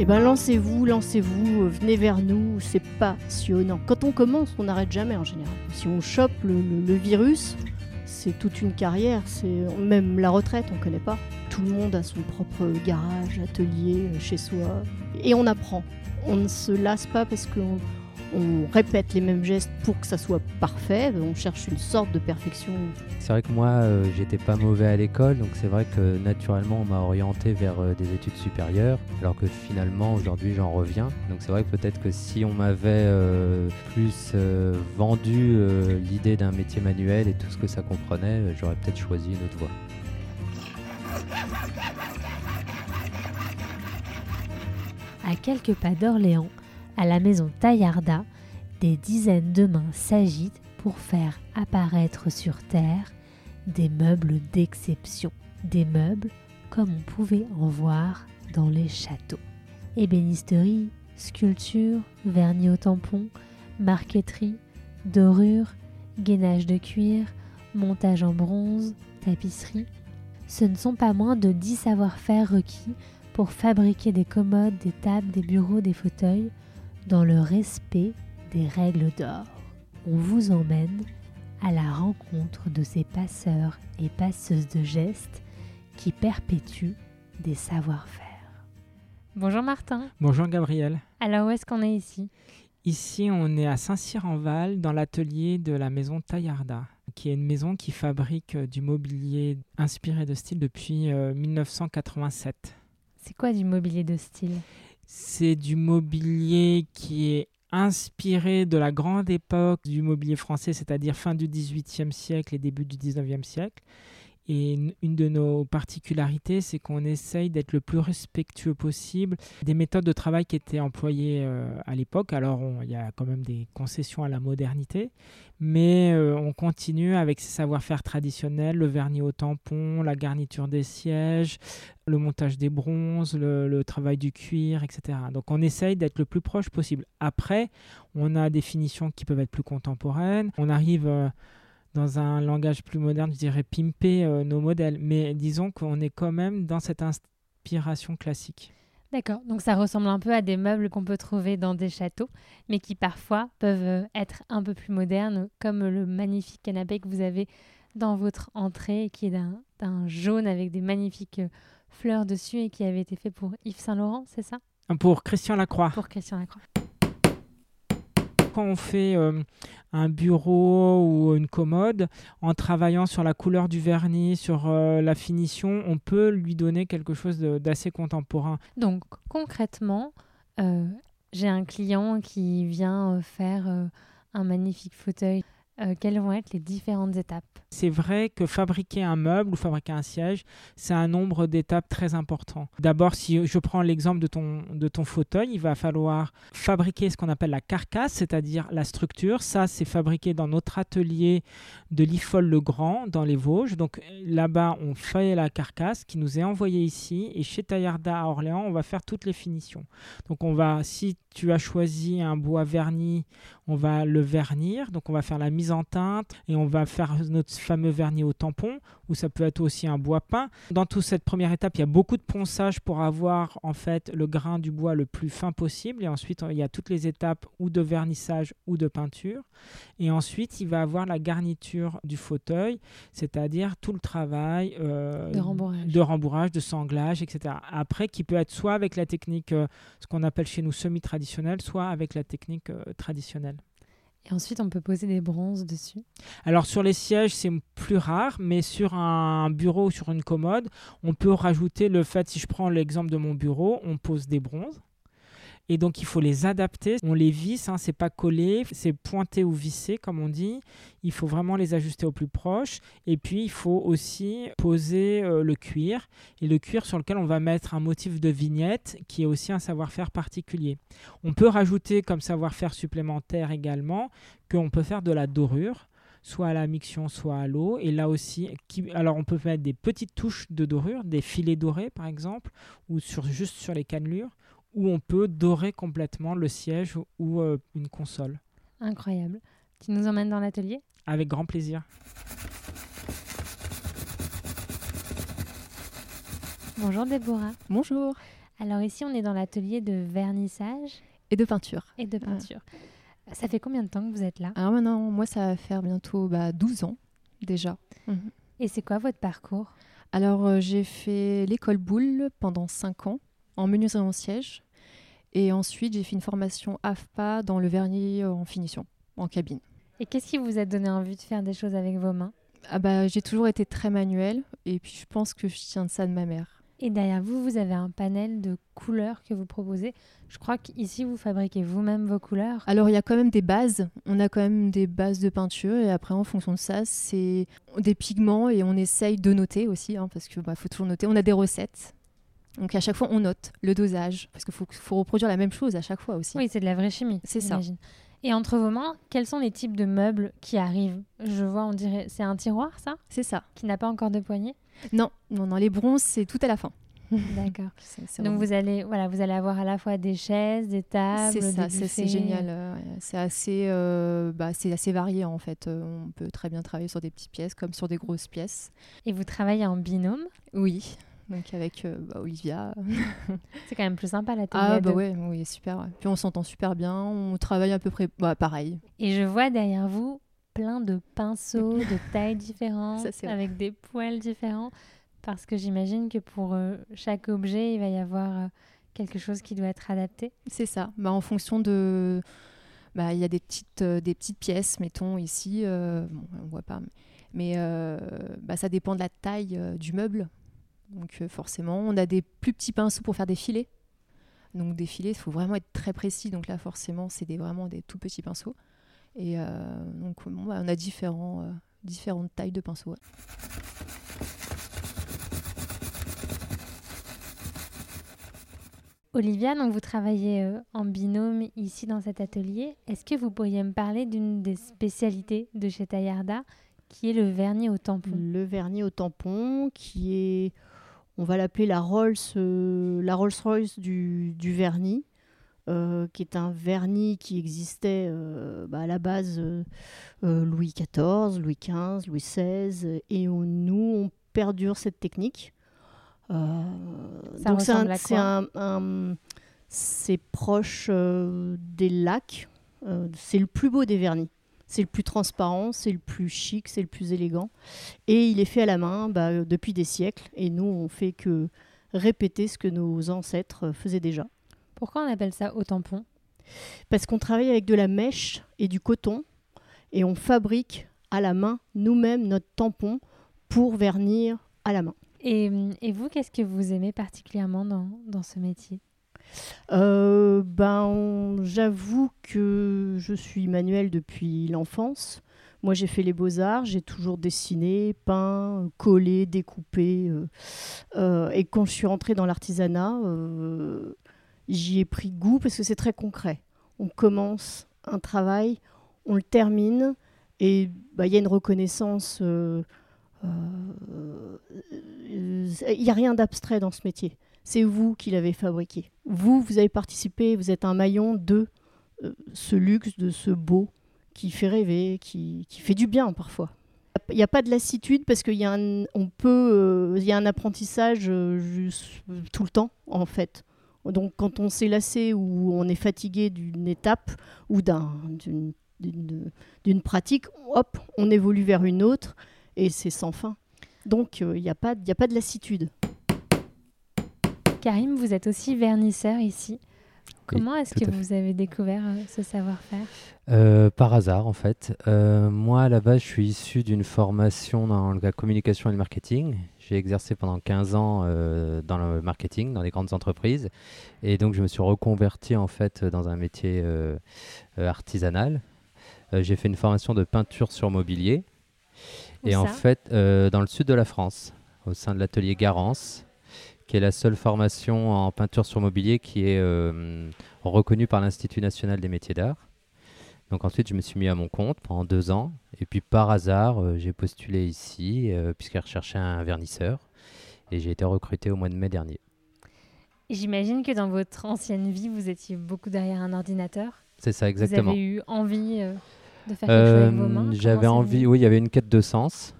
Eh ben lancez-vous, lancez-vous, euh, venez vers nous, c'est passionnant. Quand on commence, on n'arrête jamais en général. Si on chope le, virus, c'est toute une carrière, c'est même la retraite, on ne connaît pas. Tout le monde a son propre garage, atelier euh, chez soi, et on apprend. On ne se lasse pas parce qu'on on répète les mêmes gestes pour que ça soit parfait. On cherche une sorte de perfection. C'est vrai que moi, euh, j'étais pas mauvais à l'école, donc c'est vrai que naturellement, on m'a orienté vers euh, des études supérieures, alors que finalement, aujourd'hui, j'en reviens. Donc c'est vrai que peut-être que si on m'avait euh, plus euh, vendu euh, l'idée d'un métier manuel et tout ce que ça comprenait, j'aurais peut-être choisi une autre voie. À quelques pas d'Orléans, à la maison Taillarda, des dizaines de mains s'agitent pour faire apparaître sur Terre des meubles d'exception. Des meubles comme on pouvait en voir dans les châteaux. Ébénisterie, sculpture, vernis au tampon, marqueterie, dorure, gainage de cuir, montage en bronze, tapisserie. Ce ne sont pas moins de 10 savoir-faire requis pour fabriquer des commodes, des tables, des bureaux, des fauteuils, dans le respect des règles d'or. On vous emmène à la rencontre de ces passeurs et passeuses de gestes qui perpétuent des savoir-faire. Bonjour Martin. Bonjour Gabriel. Alors où est-ce qu'on est ici? Ici, on est à Saint-Cyr-en-Val, dans l'atelier de la maison Taillarda, qui est une maison qui fabrique euh, du mobilier inspiré de style depuis euh, 1987. C'est quoi du mobilier de style? C'est du mobilier qui est inspiré de la grande époque du mobilier français, c'est-à-dire fin du XVIIIe siècle et début du XIXe siècle. Et une- de nos particularités, c'est qu'on essaye d'être le plus respectueux possible des méthodes de travail qui étaient employées euh, à l'époque. Alors, il y a quand même des concessions à la modernité, mais euh, on continue avec ses savoir-faire traditionnels, le vernis au tampon, la garniture des sièges, le montage des bronzes, le, le travail du cuir, etc. Donc, on essaye d'être le plus proche possible. Après, on a des finitions qui peuvent être plus contemporaines. On arrive... euh, dans un langage plus moderne, je dirais pimper euh, nos modèles. Mais disons qu'on est quand même dans cette inspiration classique. D'accord, donc ça ressemble un peu à des meubles qu'on peut trouver dans des châteaux, mais qui parfois peuvent euh, être un peu plus modernes, comme le magnifique canapé que vous avez dans votre entrée, qui est d'un jaune avec des magnifiques euh, fleurs dessus et qui avait été fait pour Yves Saint Laurent, c'est ça? Pour Christian Lacroix, Pour Christian Lacroix. Quand on fait euh, un bureau ou une commode, en travaillant sur la couleur du vernis, sur euh, la finition, on peut lui donner quelque chose d'assez contemporain. Donc concrètement, euh, j'ai un client qui vient faire un magnifique fauteuil. Euh, quelles vont être les différentes étapes C'est vrai que fabriquer un meuble ou fabriquer un siège, c'est un nombre d'étapes très important. D'abord, si je prends l'exemple de ton, de ton fauteuil, il va falloir fabriquer ce qu'on appelle la carcasse, c'est-à-dire la structure. Ça, c'est fabriqué dans notre atelier de l'IFOL-le-Grand, dans les Vosges. Donc là-bas, on fait la carcasse qui nous est envoyée ici. Et chez Taillarda à Orléans, on va faire toutes les finitions. Donc on va, si tu as choisi un bois verni, on va le vernir. Donc on va faire la mise en teinte et on va faire notre fameux vernis au tampon, ou ça peut être aussi un bois peint. Dans toute cette première étape, il y a beaucoup de ponçage pour avoir en fait le grain du bois le plus fin possible. Et ensuite, il y a toutes les étapes ou de vernissage ou de peinture. Et ensuite, il va avoir la garniture du fauteuil, c'est-à-dire tout le travail euh, De rembourrage. de rembourrage, de sanglage, etc. Après, qui peut être soit avec la technique, euh, ce qu'on appelle chez nous semi-traditionnelle, soit avec la technique euh, traditionnelle. Ensuite, on peut poser des bronzes dessus. Alors sur les sièges, c'est plus rare, mais sur un bureau ou sur une commode, on peut rajouter le fait, si je prends l'exemple de mon bureau, on pose des bronzes. Et donc il faut les adapter, on les visse, hein, c'est pas collé, c'est pointé ou vissé comme on dit. Il faut vraiment les ajuster au plus proche. Et puis il faut aussi poser euh, le cuir, et le cuir sur lequel on va mettre un motif de vignette qui est aussi un savoir-faire particulier. On peut rajouter comme savoir-faire supplémentaire également qu'on peut faire de la dorure soit à la miction, soit à l'eau. Et là aussi, alors on peut mettre des petites touches de dorure, des filets dorés par exemple, ou sur, juste sur les cannelures, où on peut dorer complètement le siège ou, euh, une console. Incroyable. Tu nous emmènes dans l'atelier? Avec grand plaisir. Bonjour Déborah. Bonjour. Alors ici, on est dans l'atelier de vernissage Et de peinture. et de peinture. Ça fait combien de temps que vous êtes là? Alors maintenant, moi, ça va faire bientôt bah, 12 ans déjà. Et c'est quoi votre parcours? Alors, euh, j'ai fait l'école boule pendant 5 ans en menuiserie en siège. Et ensuite, j'ai fait une formation AFPA dans le vernis en finition, en cabine. Et qu'est-ce qui vous a donné envie de faire des choses avec vos mains? Ah bah, j'ai toujours été très manuelle. Et puis, je pense que je tiens de ça de ma mère. Et derrière vous, vous avez un panel de couleurs que vous proposez. Je crois qu'ici, vous fabriquez vous-même vos couleurs. Alors, il y a quand même des bases. On a quand même des bases de peinture. Et après, en fonction de ça, c'est des pigments. Et on essaye de noter aussi, hein, parce qu'il faut toujours noter. On a des recettes. Donc, à chaque fois, on note le dosage. Parce qu'il faut, faut reproduire la même chose à chaque fois aussi. Oui, c'est de la vraie chimie. C'est ça. Et entre vos mains, quels sont les types de meubles qui arrivent? Je vois, on dirait, c'est un tiroir, ça, C'est ça. qui n'a pas encore de poignée. Non, non, non, les bronzes, c'est tout à la fin. D'accord. Donc vous allez, voilà, vous allez avoir à la fois des chaises, des tables, c'est ça, c'est génial. euh. C'est assez, euh, bah, c'est assez varié en fait. Euh, on peut très bien travailler sur des petites pièces comme sur des grosses pièces. Et vous travaillez en binôme? Oui. Donc avec euh, bah, Olivia. C'est quand même plus sympa l'atelier. Ah à bah ouais, oui, super. ouais. Puis on s'entend super bien. On travaille à peu près bah, pareil. Et je vois derrière vous plein de pinceaux de tailles différentes, Ça, avec des poils différents, parce que j'imagine que pour euh, chaque objet, il va y avoir euh, quelque chose qui doit être adapté. C'est ça. Bah, en fonction de, bah, il y a des petites, des petites pièces, mettons ici. bon, on voit pas, mais euh, bah, ça dépend de la taille euh, du meuble. Donc euh, forcément, on a des plus petits pinceaux pour faire des filets. Donc des filets, il faut vraiment être très précis. Donc là, forcément, c'est des, vraiment des tout petits pinceaux. Et euh, donc bon, bah, on a différents, euh, différentes tailles de pinceaux. ouais. Olivia, donc vous travaillez en binôme ici dans cet atelier. Est-ce que vous pourriez me parler d'une des spécialités de chez Taillarda, qui est le vernis au tampon? Le vernis au tampon, qui est, on va l'appeler la Rolls, euh, la Rolls Royce du, du vernis, euh, qui est un vernis qui existait euh, bah, à la base Louis XIV, Louis XV, Louis XVI, et on- nous on perdure cette technique. Donc c'est un- un- proche des lacs. C'est le plus beau des vernis. C'est le plus transparent, c'est le plus chic, c'est le plus élégant. Et il est fait à la main bah, depuis des siècles. Et nous, on fait que répéter ce que nos ancêtres faisaient déjà. Pourquoi on appelle ça au tampon? Parce qu'on travaille avec de la mèche et du coton. Et on fabrique à la main nous-mêmes notre tampon pour vernir à la main. et, et vous, qu'est-ce que vous aimez particulièrement dans, dans ce métier? Euh, ben, j'avoue que je suis manuelle depuis l'enfance. Moi, j'ai fait les beaux-arts, j'ai toujours dessiné, peint, collé, découpé. euh, euh, et quand je suis rentrée dans l'artisanat, j'y ai pris goût parce que c'est très concret. On commence un travail, on le termine, et bah, il y a une reconnaissance. Il n'y a rien d'abstrait dans ce métier c'est vous qui l'avez fabriqué. Vous, vous avez participé, vous êtes un maillon de euh, ce luxe, de ce beau qui fait rêver, qui, fait du bien parfois. Il n'y a pas de lassitude parce qu'il y a un, euh, apprentissage euh, tout le temps en fait. Donc quand on s'est lassé ou on est fatigué d'une étape ou d'un- d'une pratique, hop, on évolue vers une autre et c'est sans fin. Donc il n'y a pas de lassitude. Karim, vous êtes aussi vernisseur ici. Comment est-ce que vous avez découvert euh, ce savoir-faire? Euh, par hasard, en fait. Euh, moi, à la base, je suis issu d'une formation dans la communication et le marketing. J'ai exercé pendant 15 ans dans le marketing, dans les grandes entreprises. Et donc, je me suis reconverti, en fait, dans un métier artisanal. J'ai fait une formation de peinture sur mobilier. Où et en fait, dans le sud de la France, au sein de l'atelier Garance, qui est la seule formation en peinture sur mobilier qui est euh, reconnue par l'Institut national des métiers d'art. Donc ensuite, je me suis mis à mon compte pendant deux ans. Et puis par hasard, euh, j'ai postulé ici, euh, puisqu'elle recherchait un vernisseur. Et j'ai été recruté au mois de mai dernier. J'imagine que dans votre ancienne vie, vous étiez beaucoup derrière un ordinateur. C'est ça, exactement. Vous avez eu envie euh, de faire quelque chose avec vos mains? J'avais envie, oui, il y avait une quête de sens.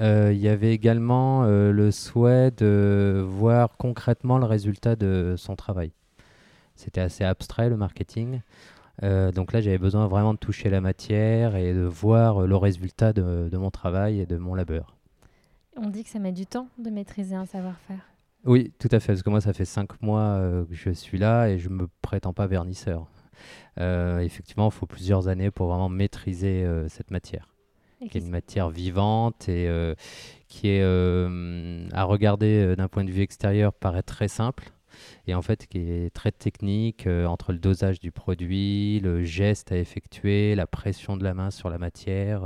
Euh, il y avait également euh, le souhait de voir concrètement le résultat de son travail. C'était assez abstrait le marketing. Euh, donc là, j'avais besoin vraiment de toucher la matière et de voir le résultat de, de mon travail et de mon labeur. On dit que ça met du temps de maîtriser un savoir-faire. Oui, tout à fait. Parce que moi, ça fait cinq mois euh, que je suis là et je me prétends pas vernisseur. Effectivement, il faut plusieurs années pour vraiment maîtriser cette matière, Et qui est une matière vivante et euh, qui est euh, à regarder euh, d'un point de vue extérieur paraît très simple et en fait qui est très technique euh, entre le dosage du produit, le geste à effectuer, la pression de la main sur la matière.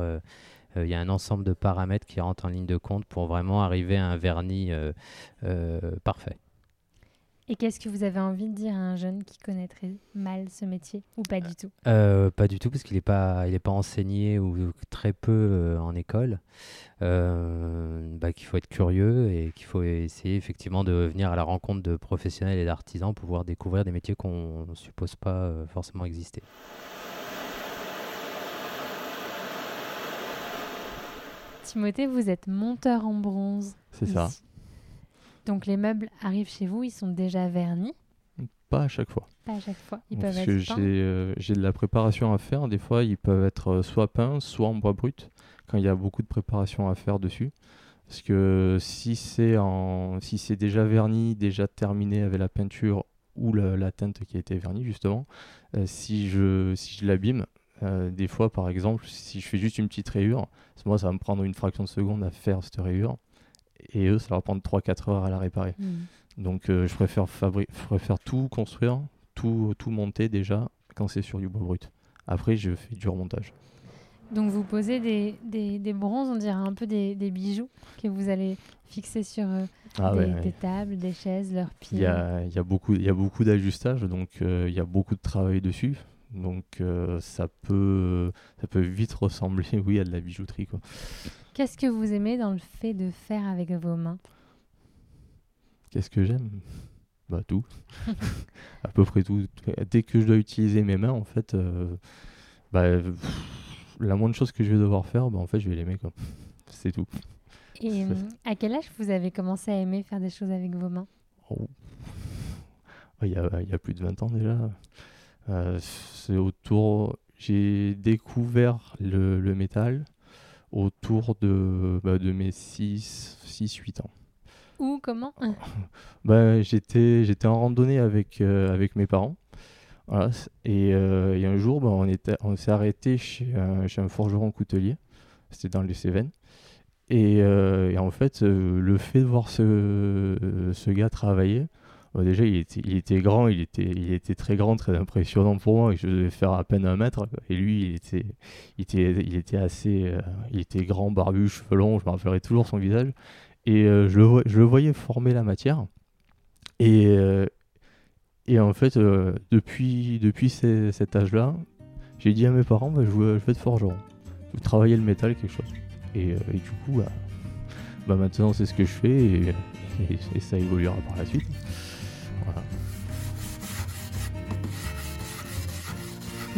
Il y a un ensemble de paramètres qui rentrent en ligne de compte pour vraiment arriver à un vernis parfait. Et qu'est-ce que vous avez envie de dire à un jeune qui connaîtrait mal ce métier ou pas du tout? Euh, pas du tout, parce qu'il n'est pas, il est pas enseigné ou très peu euh, en école. Euh, bah, qu'il faut être curieux et qu'il faut essayer effectivement de venir à la rencontre de professionnels et d'artisans pour pouvoir découvrir des métiers qu'on ne suppose pas euh, forcément exister. Timothée, vous êtes monteur en bronze. C'est ça. Donc les meubles arrivent chez vous, ils sont déjà vernis, Pas à chaque fois. pas à chaque fois. Ils Parce peuvent que j'ai euh, j'ai de la préparation à faire. Des fois, ils peuvent être euh, soit peints, soit en bois brut, quand il y a beaucoup de préparation à faire dessus. Parce que si c'est en, si déjà verni, déjà terminé avec la peinture ou la, la teinte qui a été vernie justement, euh, si je, si je l'abîme, euh, des fois par exemple, si je fais juste une petite rayure, moi ça va me prendre une fraction de seconde à faire cette rayure, et eux ça leur prendre 3-4 heures à la réparer. Hmm. Donc euh, je préfère, je préfère tout construire, tout, tout monter déjà quand c'est sur du bois brut. Après, je fais du remontage. Donc vous posez des, des, des bronzes, on dirait un peu des, des bijoux que vous allez fixer sur euh, Ah des, ouais, ouais. des tables, des chaises, leurs pieds. il y a beaucoup, y a beaucoup d'ajustages, donc euh, il y a beaucoup de travail dessus. Donc ça, peut, ça peut vite ressembler oui, à de la bijouterie. Quoi. Qu'est-ce que vous aimez dans le fait de faire avec vos mains? Qu'est-ce que j'aime? Bah tout. à peu près tout. Dès que je dois utiliser mes mains, en fait, euh, bah, pff, la moindre chose que je vais devoir faire, bah, en fait, je vais l'aimer. quoi. C'est tout. Et hum, à quel âge vous avez commencé à aimer faire des choses avec vos mains? Oh. Il y, a, il y a plus de 20 ans déjà. Euh, c'est autour. J'ai découvert le, le métal autour de, bah, de mes 6-8 ans. Ou comment? Bah, j'étais, j'étais en randonnée avec, euh, avec mes parents. Voilà, et, euh, et un jour, bah, on, était, on s'est arrêté chez un, chez un forgeron coutelier. C'était dans les Cévennes. Et, euh, et en fait, euh, le fait de voir ce, ce gars travailler, déjà, il était, grand, il était, très grand, très impressionnant pour moi. Je devais faire à peine un mètre. Et lui, il était, assez. euh, il était grand, barbu, cheveux je me rappellerai toujours son visage. Et euh, je, le, voyais former la matière. Et, euh, et en fait, depuis, cet âge-là, j'ai dit à mes parents bah, je, veux, je être forgeron. Travailler le métal, quelque chose. Et, et du coup, bah, bah, maintenant, c'est ce que je fais et, et- et ça évoluera par la suite. Voilà.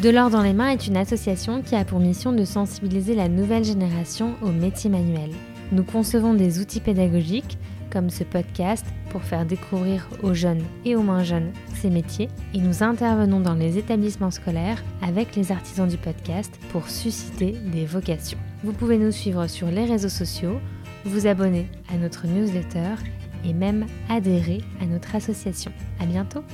De l'or dans les mains est une association qui a pour mission de sensibiliser la nouvelle génération aux métiers manuels. Nous concevons des outils pédagogiques, comme ce podcast, pour faire découvrir aux jeunes et aux moins jeunes ces métiers, et nous intervenons dans les établissements scolaires avec les artisans du podcast pour susciter des vocations. Vous pouvez nous suivre sur les réseaux sociaux, vous abonner à notre newsletter et même adhérer à notre association. À bientôt!